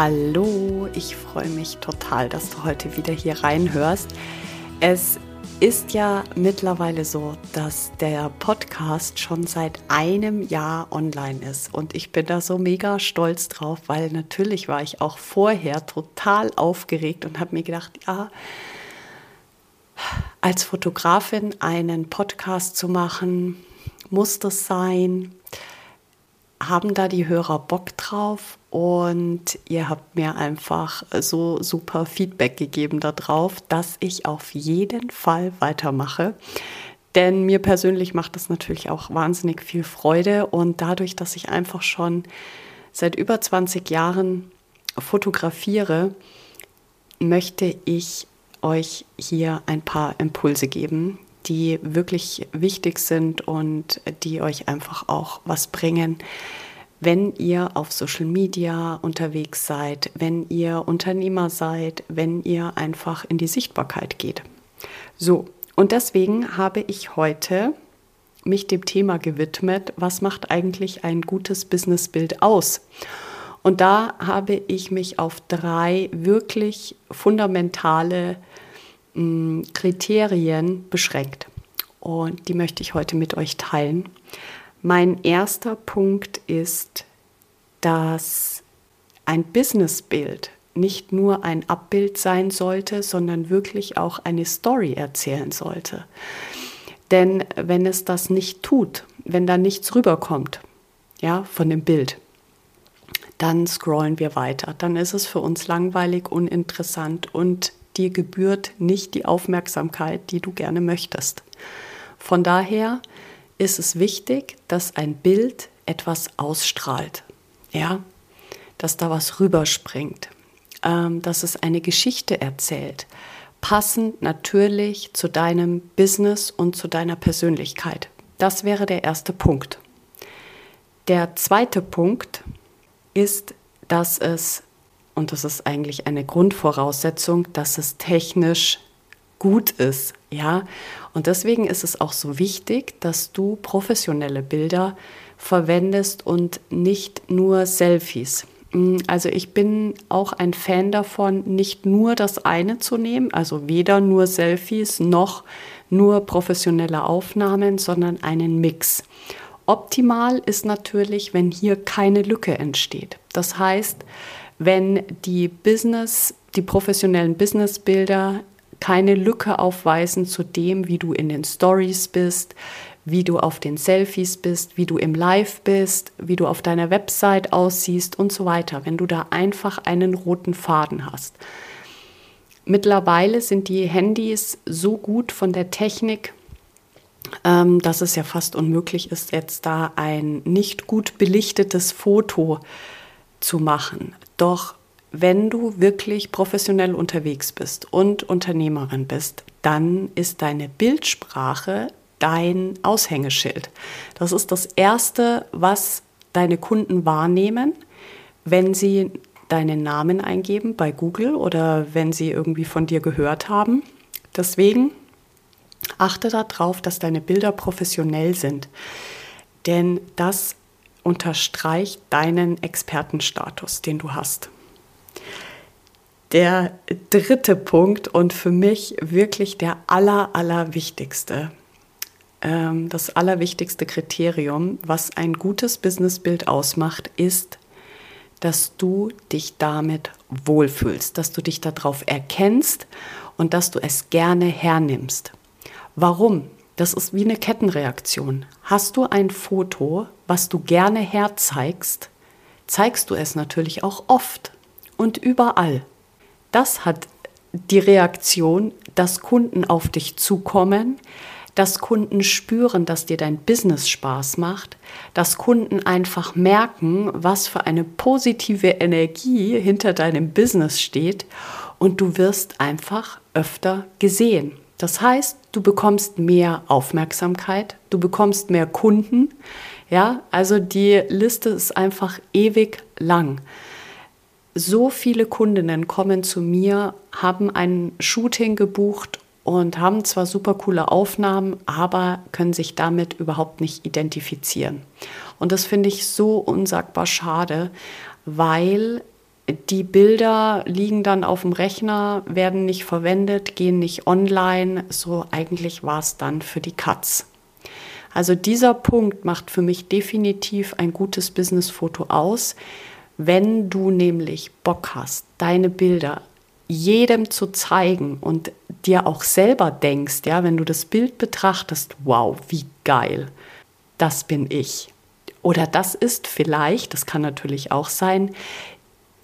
Hallo, ich freue mich total, dass du heute wieder hier reinhörst. Es ist ja mittlerweile so, dass der Podcast schon seit einem Jahr online ist und ich bin da so mega stolz drauf, weil natürlich war ich auch vorher total aufgeregt und habe mir gedacht, ja, als Fotografin einen Podcast zu machen, muss das sein? Haben da die Hörer Bock drauf und ihr habt mir einfach so super Feedback gegeben darauf, dass ich auf jeden Fall weitermache. Denn mir persönlich macht es natürlich auch wahnsinnig viel Freude und dadurch, dass ich einfach schon seit über 20 Jahren fotografiere, möchte ich euch hier ein paar Impulse geben, die wirklich wichtig sind und die euch einfach auch was bringen, wenn ihr auf Social Media unterwegs seid, wenn ihr Unternehmer seid, wenn ihr einfach in die Sichtbarkeit geht. So, und deswegen habe ich heute mich dem Thema gewidmet, was macht eigentlich ein gutes Businessbild aus? Und da habe ich mich auf drei wirklich fundamentale hm, Kriterien beschränkt. Und die möchte ich heute mit euch teilen. Mein erster Punkt ist, dass ein Businessbild nicht nur ein Abbild sein sollte, sondern wirklich auch eine Story erzählen sollte. Denn wenn es das nicht tut, wenn da nichts rüberkommt, ja, von dem Bild, dann scrollen wir weiter. Dann ist es für uns langweilig, uninteressant und dir gebührt nicht die Aufmerksamkeit, die du gerne möchtest. Von daher ist es wichtig, dass ein Bild etwas ausstrahlt, ja, dass da was rüberspringt, ähm, dass es eine Geschichte erzählt, passend natürlich zu deinem Business und zu deiner Persönlichkeit. Das wäre der erste Punkt. Der zweite Punkt ist, dass es, und das ist eigentlich eine Grundvoraussetzung, dass es technisch gut ist, ja. Und deswegen ist es auch so wichtig, dass du professionelle Bilder verwendest und nicht nur Selfies. Mm, also ich bin auch ein Fan davon, nicht nur das eine zu nehmen, also weder nur Selfies noch nur professionelle Aufnahmen, sondern einen Mix. Optimal ist natürlich, wenn hier keine Lücke entsteht. Das heißt, wenn die Business, die professionellen Businessbilder keine Lücke aufweisen zu dem, wie du in den Stories bist, wie du auf den Selfies bist, wie du im Live bist, wie du auf deiner Website aussiehst und so weiter, wenn du da einfach einen roten Faden hast. Mittlerweile sind die Handys so gut von der Technik, ähm, dass es ja fast unmöglich ist, jetzt da ein nicht gut belichtetes Foto zu machen. Doch wenn du wirklich professionell unterwegs bist und Unternehmerin bist, dann ist deine Bildsprache dein Aushängeschild. Das ist das Erste, was deine Kunden wahrnehmen, wenn sie deinen Namen eingeben bei Google oder wenn sie irgendwie von dir gehört haben. Deswegen achte darauf, dass deine Bilder professionell sind, denn das unterstreicht deinen Expertenstatus, den du hast. Der dritte Punkt und für mich wirklich der aller, aller wichtigste, ähm, das allerwichtigste Kriterium, was ein gutes Businessbild ausmacht, ist, dass du dich damit wohlfühlst, dass du dich darauf erkennst und dass du es gerne hernimmst. Warum? Das ist wie eine Kettenreaktion. Hast du ein Foto, was du gerne herzeigst, zeigst du es natürlich auch oft und überall das hat die Reaktion, dass Kunden auf dich zukommen, dass Kunden spüren, dass dir dein Business Spaß macht, dass Kunden einfach merken, was für eine positive Energie hinter deinem Business steht und du wirst einfach öfter gesehen. Das heißt, du bekommst mehr Aufmerksamkeit, du bekommst mehr Kunden. Ja, also die Liste ist einfach ewig lang. So viele Kundinnen kommen zu mir, haben ein Shooting gebucht und haben zwar super coole Aufnahmen, aber können sich damit überhaupt nicht identifizieren. Und das finde ich so unsagbar schade, weil die Bilder liegen dann auf dem Rechner, werden nicht verwendet, gehen nicht online. So eigentlich war es dann für die Katz. Also dieser Punkt macht für mich definitiv ein gutes Businessfoto aus. Wenn du nämlich Bock hast, deine Bilder jedem zu zeigen und dir auch selber denkst, ja, wenn du das Bild betrachtest, wow, wie geil, das bin ich. Oder das ist vielleicht, das kann natürlich auch sein,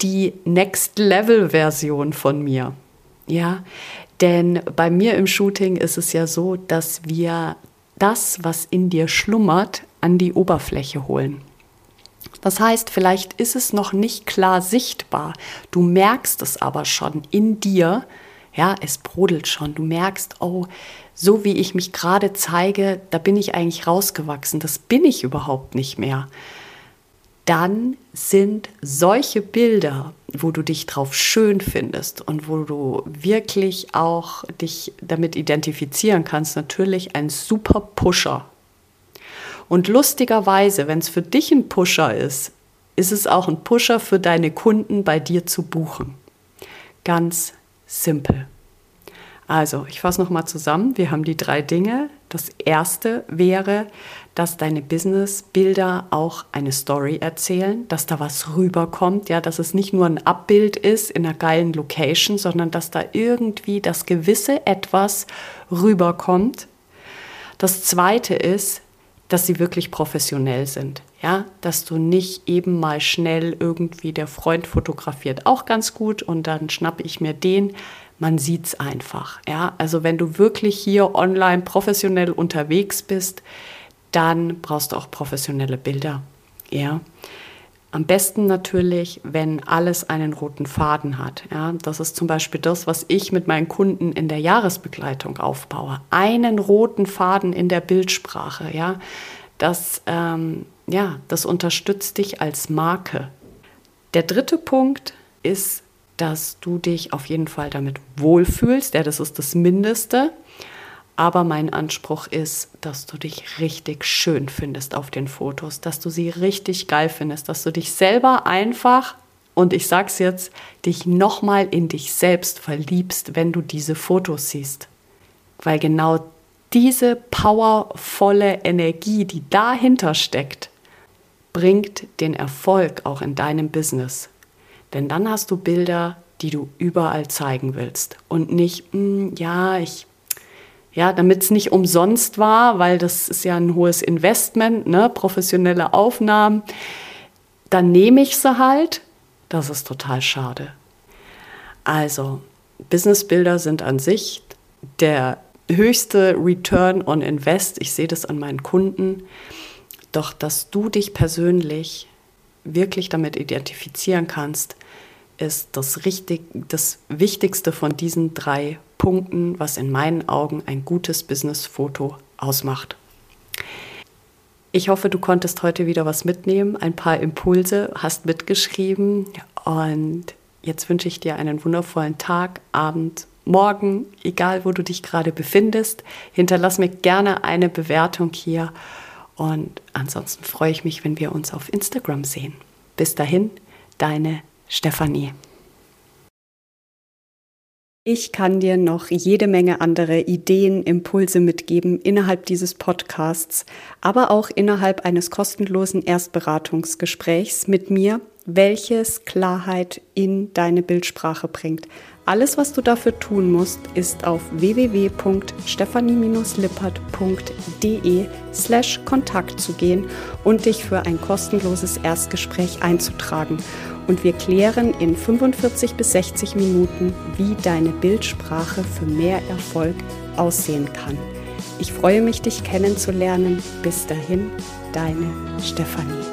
die Next-Level-Version von mir. Ja, denn bei mir im Shooting ist es ja so, dass wir das, was in dir schlummert, an die Oberfläche holen. Das heißt, vielleicht ist es noch nicht klar sichtbar. Du merkst es aber schon in dir. Ja, es brodelt schon. Du merkst, oh, so wie ich mich gerade zeige, da bin ich eigentlich rausgewachsen. Das bin ich überhaupt nicht mehr dann sind solche Bilder, wo du dich drauf schön findest und wo du wirklich auch dich damit identifizieren kannst, natürlich ein super Pusher. Und lustigerweise, wenn es für dich ein Pusher ist, ist es auch ein Pusher für deine Kunden bei dir zu buchen. Ganz simpel. Also, ich fasse nochmal zusammen. Wir haben die drei Dinge. Das erste wäre, dass deine Businessbilder auch eine Story erzählen, dass da was rüberkommt, ja, dass es nicht nur ein Abbild ist in einer geilen Location, sondern dass da irgendwie das gewisse etwas rüberkommt. Das zweite ist, dass sie wirklich professionell sind. Ja, dass du nicht eben mal schnell irgendwie der Freund fotografiert, auch ganz gut und dann schnappe ich mir den, man sieht es einfach. Ja? Also wenn du wirklich hier online professionell unterwegs bist, dann brauchst du auch professionelle Bilder. Ja? Am besten natürlich, wenn alles einen roten Faden hat. Ja? Das ist zum Beispiel das, was ich mit meinen Kunden in der Jahresbegleitung aufbaue. Einen roten Faden in der Bildsprache. Ja? Das, ähm, ja, das unterstützt dich als Marke. Der dritte Punkt ist dass du dich auf jeden Fall damit wohlfühlst. Ja, das ist das Mindeste. Aber mein Anspruch ist, dass du dich richtig schön findest auf den Fotos, dass du sie richtig geil findest, dass du dich selber einfach, und ich sag's jetzt, dich nochmal in dich selbst verliebst, wenn du diese Fotos siehst. Weil genau diese powervolle Energie, die dahinter steckt, bringt den Erfolg auch in deinem Business. Denn dann hast du Bilder, die du überall zeigen willst und nicht, mh, hm, ja, ich, ja, damit es nicht umsonst war, weil das ist ja ein hohes Investment, ne, professionelle Aufnahmen, dann nehme ich sie halt. Das ist total schade. Also, Businessbilder sind an sich der höchste Return on Invest. Ich sehe das an meinen Kunden. Doch, dass du dich persönlich wirklich damit identifizieren kannst, ist das, richtig, das Wichtigste von diesen drei Punkten, was in meinen Augen ein gutes Business-Foto ausmacht. Ich hoffe, du konntest heute wieder was mitnehmen, ein paar Impulse, hast mitgeschrieben und jetzt wünsche ich dir einen wundervollen Tag, Abend, Morgen, egal wo du dich gerade befindest. Hinterlass mir gerne eine Bewertung hier und ansonsten freue ich mich, wenn wir uns auf Instagram sehen. Bis dahin, deine Stefanie. Ich kann dir noch jede Menge andere Ideen, Impulse mitgeben innerhalb dieses Podcasts, aber auch innerhalb eines kostenlosen Erstberatungsgesprächs mit mir, welches Klarheit in deine Bildsprache bringt. Alles, was du dafür tun musst, ist auf www.stefanie-lippert.de slash Kontakt zu gehen und dich für ein kostenloses Erstgespräch einzutragen. Und wir klären in 45 bis 60 Minuten, wie deine Bildsprache für mehr Erfolg aussehen kann. Ich freue mich, dich kennenzulernen. Bis dahin, deine Stefanie.